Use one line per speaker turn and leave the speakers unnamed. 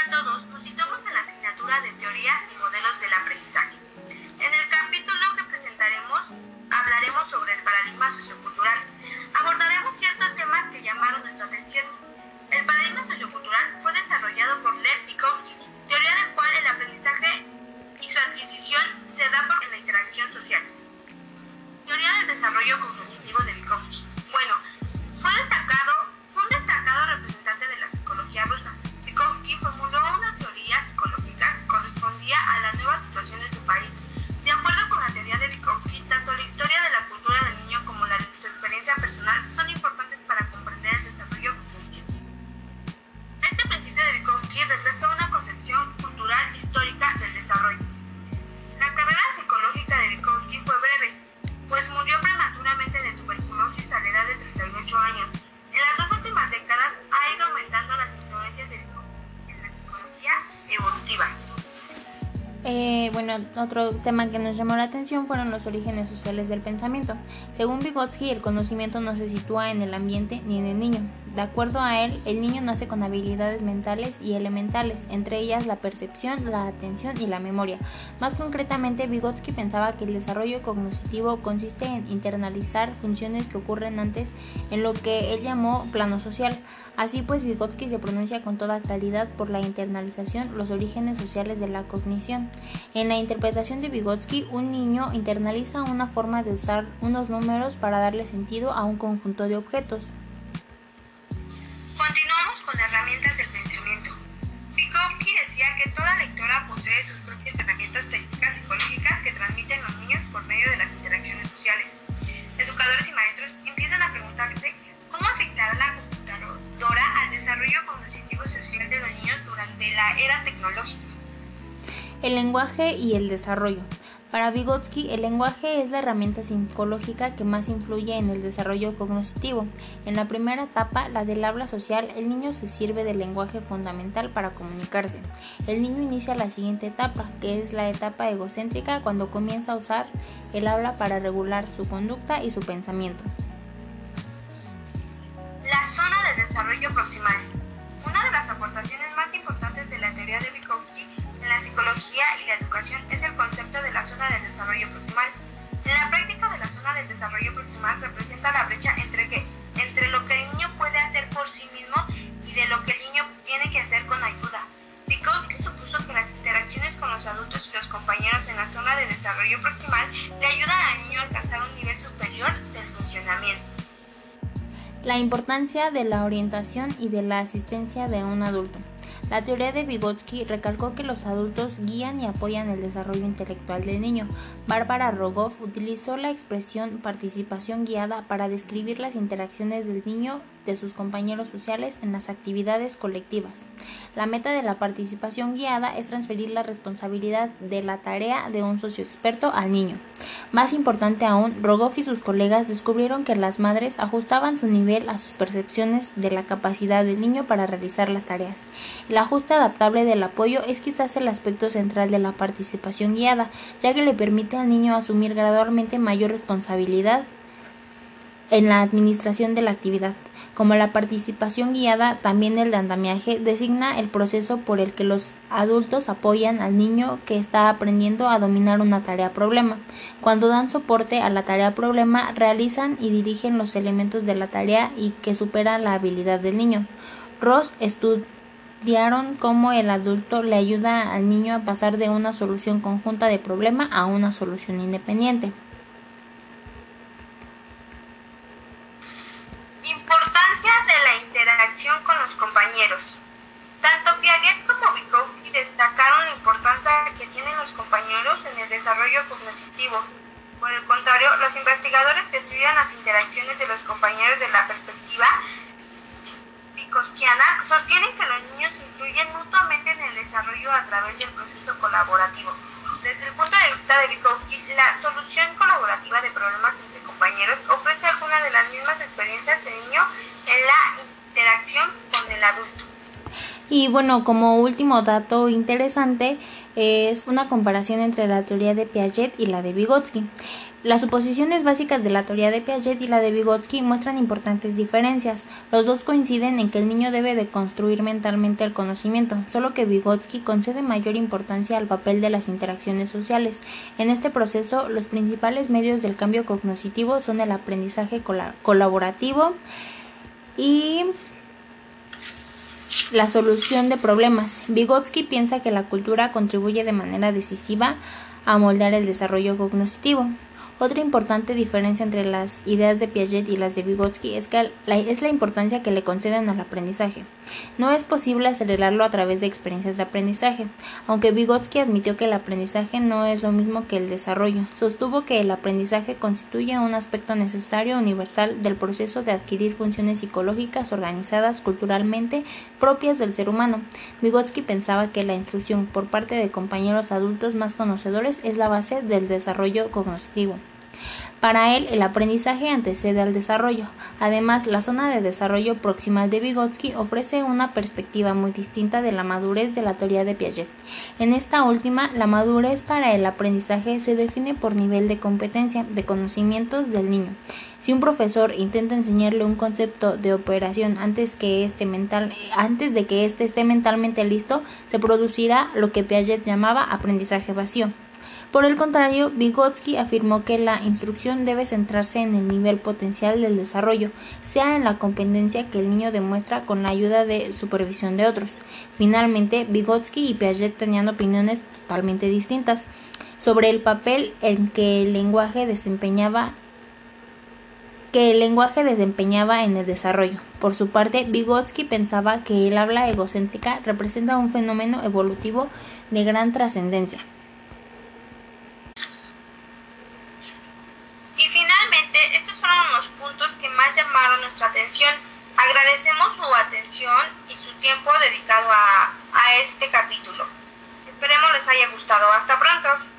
a todos, nos situamos en la asignatura de teorías y modelos del aprendizaje.
Otro tema que nos llamó la atención fueron los orígenes sociales del pensamiento. Según Vygotsky, el conocimiento no se sitúa en el ambiente ni en el niño. De acuerdo a él, el niño nace con habilidades mentales y elementales, entre ellas la percepción, la atención y la memoria. Más concretamente, Vygotsky pensaba que el desarrollo cognitivo consiste en internalizar funciones que ocurren antes en lo que él llamó plano social. Así pues, Vygotsky se pronuncia con toda claridad por la internalización, los orígenes sociales de la cognición. En la interpretación de Vygotsky, un niño internaliza una forma de usar unos números para darle sentido a un conjunto de objetos.
Continuamos con herramientas del pensamiento. Vygotsky decía que toda lectora posee sus propias herramientas técnicas psicológicas que transmiten los niños por medio de las interacciones sociales. Educadores y maestros empiezan a preguntarse cómo afectará la computadora al desarrollo cognitivo social de los niños durante la era tecnológica.
El lenguaje y el desarrollo. Para Vygotsky, el lenguaje es la herramienta psicológica que más influye en el desarrollo cognitivo. En la primera etapa, la del habla social, el niño se sirve del lenguaje fundamental para comunicarse. El niño inicia la siguiente etapa, que es la etapa egocéntrica, cuando comienza a usar el habla para regular su conducta y su pensamiento.
La zona del desarrollo proximal. Una de las aportaciones más importantes psicología y la educación es el concepto de la zona del desarrollo proximal. En la práctica de la zona del desarrollo proximal representa la brecha entre, que, entre lo que el niño puede hacer por sí mismo y de lo que el niño tiene que hacer con ayuda. Vygotsky supuso que las interacciones con los adultos y los compañeros en la zona de desarrollo proximal le ayudan al niño a alcanzar un nivel superior del funcionamiento.
La importancia de la orientación y de la asistencia de un adulto. La teoría de Vygotsky recalcó que los adultos guían y apoyan el desarrollo intelectual del niño. Bárbara Rogoff utilizó la expresión participación guiada para describir las interacciones del niño de sus compañeros sociales en las actividades colectivas. La meta de la participación guiada es transferir la responsabilidad de la tarea de un socio experto al niño. Más importante aún, Rogoff y sus colegas descubrieron que las madres ajustaban su nivel a sus percepciones de la capacidad del niño para realizar las tareas. El ajuste adaptable del apoyo es quizás el aspecto central de la participación guiada, ya que le permite al niño asumir gradualmente mayor responsabilidad en la administración de la actividad. Como la participación guiada, también el andamiaje designa el proceso por el que los adultos apoyan al niño que está aprendiendo a dominar una tarea problema. Cuando dan soporte a la tarea problema, realizan y dirigen los elementos de la tarea y que superan la habilidad del niño. Ross estudiaron cómo el adulto le ayuda al niño a pasar de una solución conjunta de problema a una solución independiente.
Importancia de la interacción con los compañeros. Tanto Piaget como Vygotsky destacaron la importancia que tienen los compañeros en el desarrollo cognitivo. Por el contrario, los investigadores que estudian las interacciones de los compañeros de la perspectiva vygotsiana sostienen que los niños influyen mutuamente en el desarrollo a través del proceso colaborativo. Desde el punto de vista de Vygotsky, la solución colaborativa de problemas entre compañeros ofrece algunas de las mismas experiencias del niño en la interacción con el adulto.
Y bueno, como último dato interesante es una comparación entre la teoría de Piaget y la de Vygotsky. Las suposiciones básicas de la teoría de Piaget y la de Vygotsky muestran importantes diferencias. Los dos coinciden en que el niño debe de construir mentalmente el conocimiento, solo que Vygotsky concede mayor importancia al papel de las interacciones sociales. En este proceso, los principales medios del cambio cognitivo son el aprendizaje colaborativo y la solución de problemas. Vygotsky piensa que la cultura contribuye de manera decisiva a moldar el desarrollo cognitivo. Otra importante diferencia entre las ideas de Piaget y las de Vygotsky es, que es la importancia que le conceden al aprendizaje. No es posible acelerarlo a través de experiencias de aprendizaje, aunque Vygotsky admitió que el aprendizaje no es lo mismo que el desarrollo. Sostuvo que el aprendizaje constituye un aspecto necesario universal del proceso de adquirir funciones psicológicas organizadas culturalmente propias del ser humano. Vygotsky pensaba que la instrucción por parte de compañeros adultos más conocedores es la base del desarrollo cognitivo. Para él, el aprendizaje antecede al desarrollo. Además, la zona de desarrollo proximal de Vygotsky ofrece una perspectiva muy distinta de la madurez de la teoría de Piaget. En esta última, la madurez para el aprendizaje se define por nivel de competencia, de conocimientos del niño. Si un profesor intenta enseñarle un concepto de operación antes, que este de que éste esté mentalmente listo, se producirá lo que Piaget llamaba aprendizaje vacío. Por el contrario, Vygotsky afirmó que la instrucción debe centrarse en el nivel potencial del desarrollo, sea en la competencia que el niño demuestra con la ayuda de supervisión de otros. Finalmente, Vygotsky y Piaget tenían opiniones totalmente distintas sobre el papel en que el lenguaje desempeñaba que el lenguaje desempeñaba en el desarrollo. Por su parte, Vygotsky pensaba que el habla egocéntrica representa un fenómeno evolutivo de gran trascendencia.
Agradecemos su atención y su tiempo dedicado a, a este capítulo. Esperemos les haya gustado. Hasta pronto.